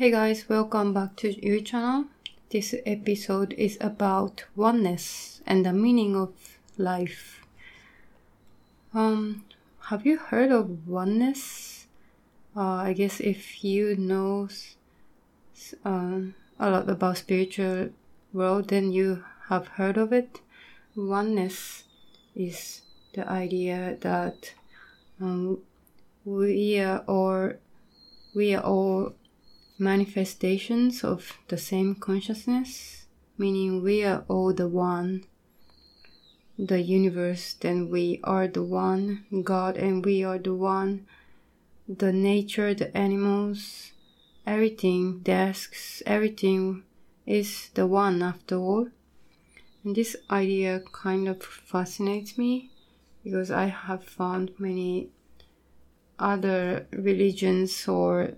Hey guys, welcome back to your channel. This episode is about oneness and the meaning of life. Um, have you heard of oneness? Uh, I guess if you know uh, a lot about spiritual world, then you have heard of it. Oneness is the idea that um, we are all we are all manifestations of the same consciousness, meaning we are all the one, the universe, then we are the one, God, and we are the one, the nature, the animals, everything, desks, everything is the one after all. And this idea kind of fascinates me because I have found many other religions or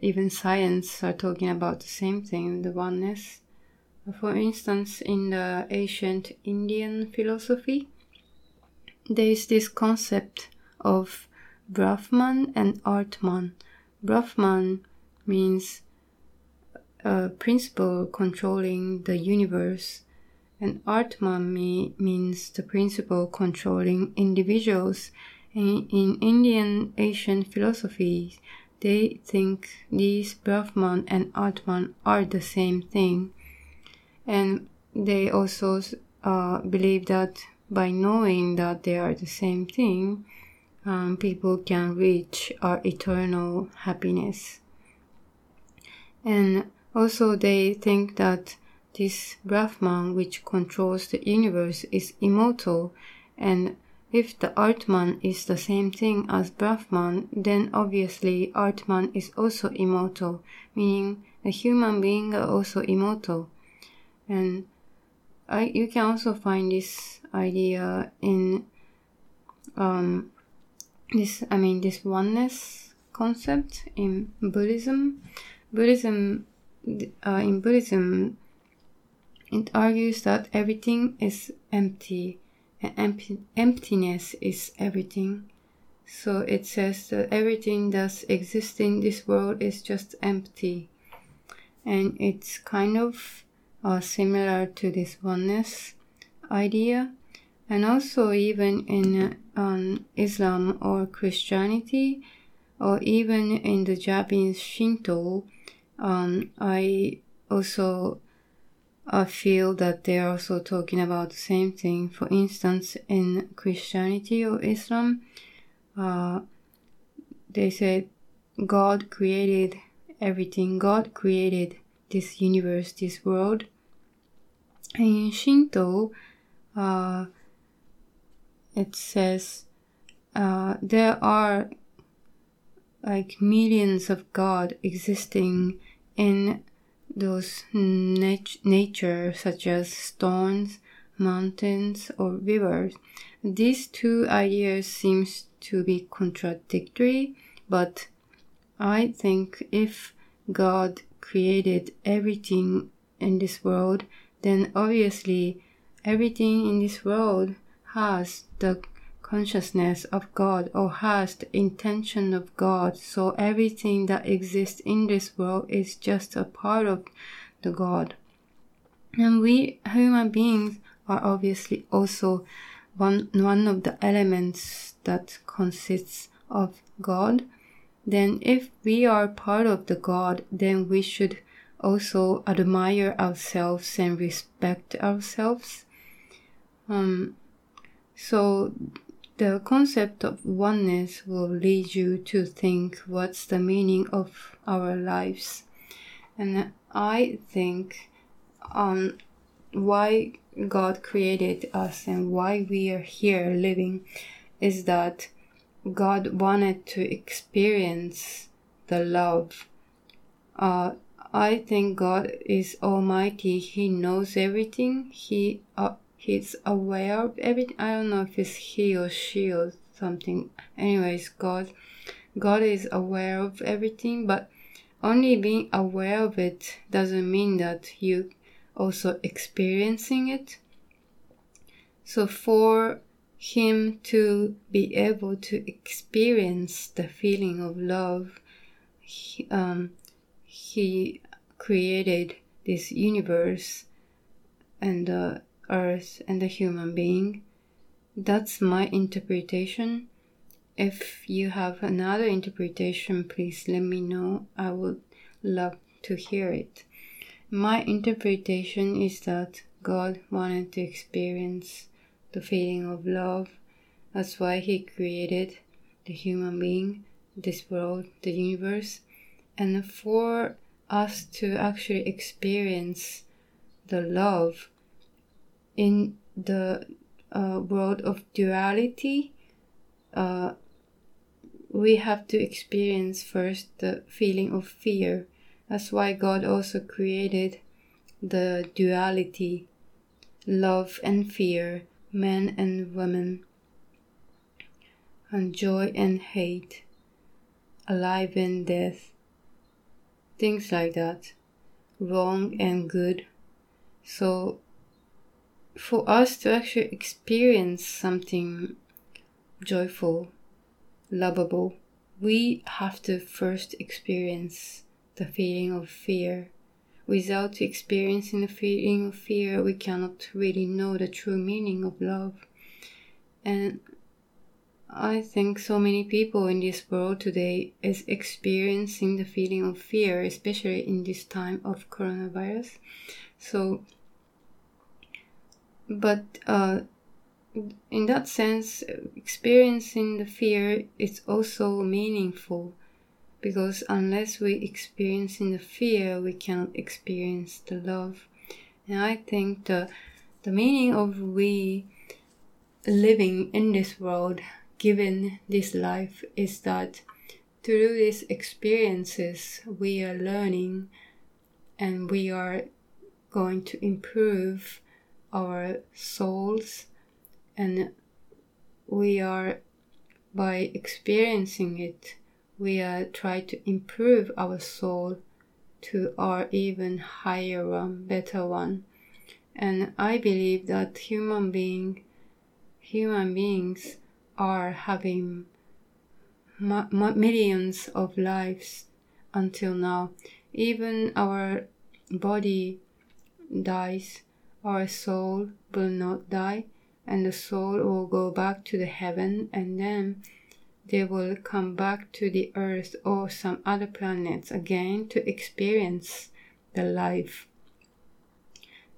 even science are talking about the same thing, the oneness. For instance, in the ancient Indian philosophy, there is this concept of Brahman and Atman. Brahman means a principle controlling the universe, and Atman me, means the principle controlling individuals. In, in Indian ancient philosophy, they think these Brahman and Atman are the same thing. And they also uh, believe that by knowing that they are the same thing, um, people can reach our eternal happiness. And also, they think that this Brahman, which controls the universe, is immortal and if the Atman is the same thing as Brahman, then obviously Atman is also immortal, meaning the human being are also immortal. And I, you can also find this idea in um, this, I mean, this oneness concept in Buddhism. Buddhism, uh, in Buddhism, it argues that everything is empty empty, emptiness is everything. So it says that everything that's existing in this world is just empty. And it's kind of uh, similar to this oneness idea. And also, even in um, Islam or Christianity, or even in the Japanese Shinto, um, I also I feel that they are also talking about the same thing. For instance, in Christianity or Islam, uh, they said God created everything. God created this universe, this world. And in Shinto, uh, it says uh, there are like millions of God existing in those nat- nature such as stones, mountains, or rivers. These two ideas seems to be contradictory, but I think if God created everything in this world, then obviously everything in this world has the consciousness of God or has the intention of God. So everything that exists in this world is just a part of the God. And we human beings are obviously also one, one of the elements that consists of God. Then if we are part of the God, then we should also admire ourselves and respect ourselves. Um, so the concept of oneness will lead you to think what's the meaning of our lives. And I think on why God created us and why we are here living is that God wanted to experience the love. Uh, I think God is Almighty. He knows everything. He uh, he's aware of everything. I don't know if it's he or she or something. Anyways, God, God is aware of everything, but only being aware of it doesn't mean that you also experiencing it. So for him to be able to experience the feeling of love, he, um, he created this universe and the earth and the human being. That's my interpretation. If you have another interpretation, please let me know. I would love to hear it. My interpretation is that God wanted to experience the feeling of love. That's why He created the human being, this world, the universe. And for us to actually experience the love in the uh, world of duality, uh, we have to experience first the feeling of fear. That's why God also created the duality, love and fear, men and women, and joy and hate, alive and death, things like that, wrong and good. So, for us to actually experience something joyful, lovable, we have to first experience the feeling of fear. Without experiencing the feeling of fear, we cannot really know the true meaning of love. And I think so many people in this world today is experiencing the feeling of fear, especially in this time of coronavirus. So, but uh, in that sense, experiencing the fear is also meaningful because unless we experience in the fear, we cannot experience the love. And I think the the meaning of we living in this world, given this life, is that through these experiences we are learning and we are going to improve our souls and we are by experiencing it we are trying to improve our soul to our even higher one better one. And i believe that human being human beings are having millions of lives until now. Even our body dies our soul will not die and the soul will go back to the heaven and then they will come back to the earth or some other planets again to experience the life.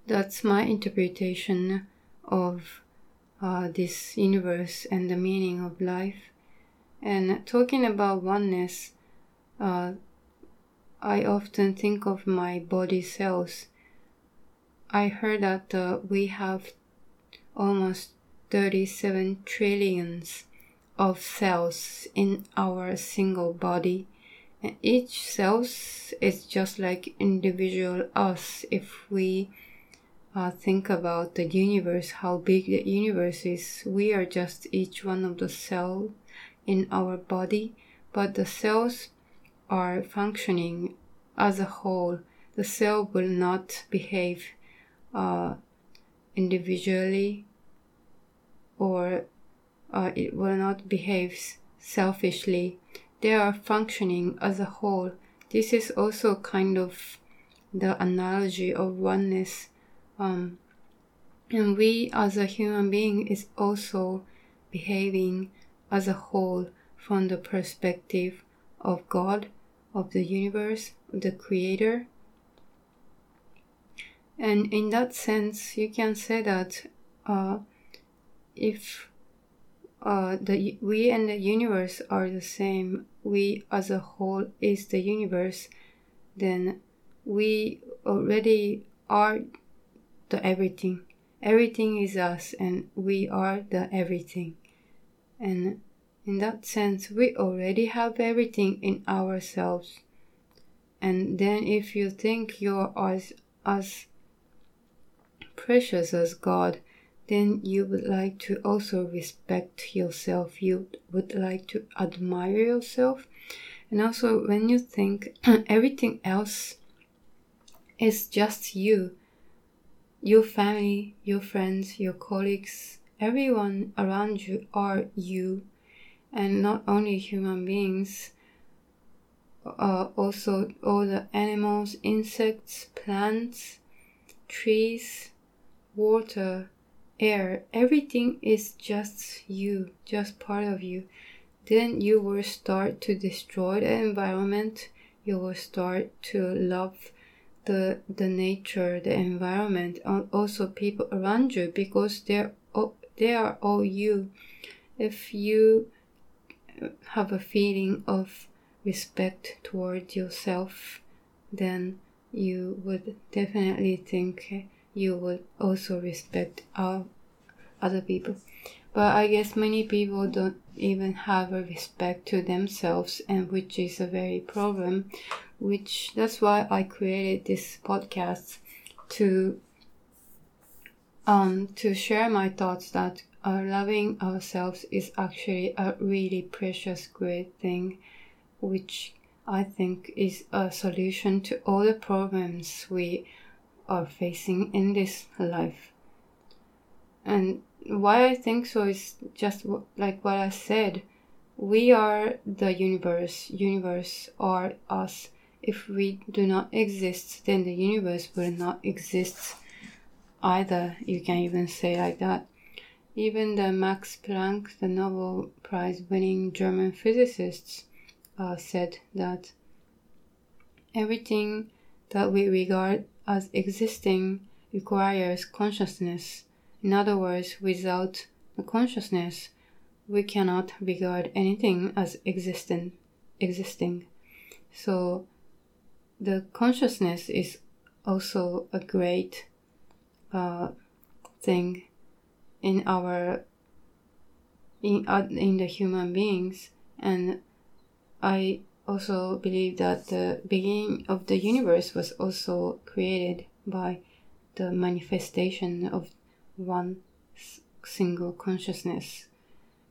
That's my interpretation of uh, this universe and the meaning of life. And talking about oneness, uh, I often think of my body cells. I heard that uh, we have almost 37 trillions of cells in our single body. And each cell is just like individual us. If we uh, think about the universe how big the universe is we are just each one of the cell in our body. But the cells are functioning as a whole. The cell will not behave uh, individually or uh, it will not behave selfishly. They are functioning as a whole. This is also kind of the analogy of oneness. Um, and we as a human being is also behaving as a whole from the perspective of God, of the universe, of the creator. And in that sense, you can say that uh, if uh, the we and the universe are the same, we as a whole is the universe, then we already are the everything. Everything is us, and we are the everything. And in that sense, we already have everything in ourselves. And then, if you think you're as as precious as God, then you would like to also respect yourself. You would like to admire yourself. And also, when you think everything else is just you, your family, your friends, your colleagues, everyone around you are you, and not only human beings. uh, also all the animals, insects, plants, trees, water, air, everything is just you, just part of you. Then you will start to destroy the environment. You will start to love the the nature, the environment, and also people around you because they're all, they are all you. If you have a feeling of respect toward yourself, then you would definitely think you would also respect our other people. But I guess many people don't even have a respect to themselves, and which is a very problem. Which that's why I created this podcast to um to share my thoughts that uh, loving ourselves is actually a really precious, great thing, which I think is a solution to all the problems we are facing in this life. And why I think so is just like what I said. We are the universe. Universe are us. If we do not exist, then the universe will not exist either. You can even say like that. Even the Max Planck, the Nobel Prize winning German physicist, uh, said that everything that we regard as existing requires consciousness. In other words, without the consciousness, we cannot regard anything as existent, existing. So, the consciousness is also a great uh, thing in our in uh, in the human beings and i also believe that the beginning of the universe was also created by the manifestation of one single consciousness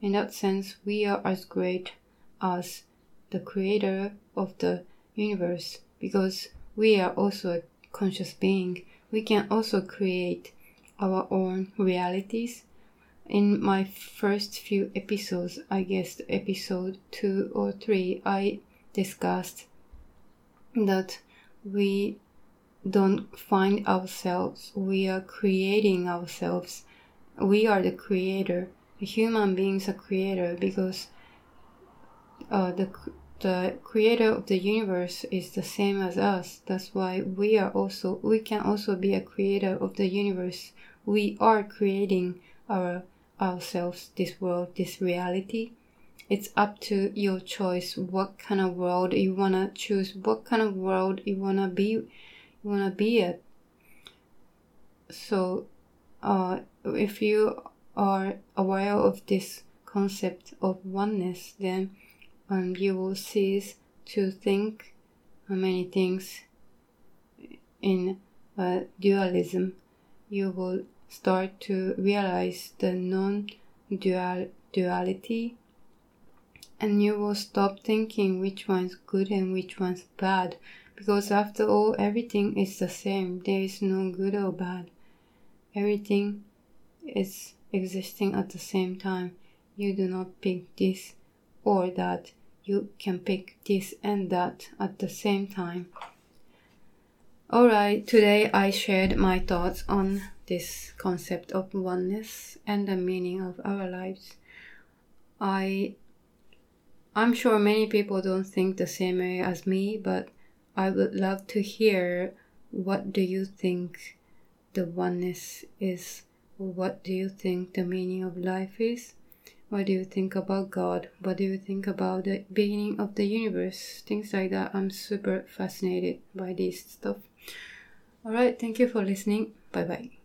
in that sense we are as great as the creator of the universe because we are also a conscious being we can also create our own realities. In my first few episodes, I guess episode two or three, I discussed that we don't find ourselves, we are creating ourselves. We are the creator. Human beings are creator because uh, the the creator of the universe is the same as us. That's why we are also we can also be a creator of the universe we are creating our ourselves this world this reality it's up to your choice what kind of world you want to choose what kind of world you want to be you want to be it so uh, if you are aware of this concept of oneness then um, you will cease to think many things in uh, dualism. You will start to realize the non duality and you will stop thinking which one's good and which one's bad because after all everything is the same. There is no good or bad. Everything is existing at the same time. You do not pick this or that. You can pick this and that at the same time. Alright, today I shared my thoughts on this concept of oneness and the meaning of our lives. I I'm sure many people don't think the same way as me, but I would love to hear what do you think the oneness is? What do you think the meaning of life is? What do you think about God? What do you think about the beginning of the universe? Things like that. I'm super fascinated by this stuff. Alright, thank you for listening. Bye bye.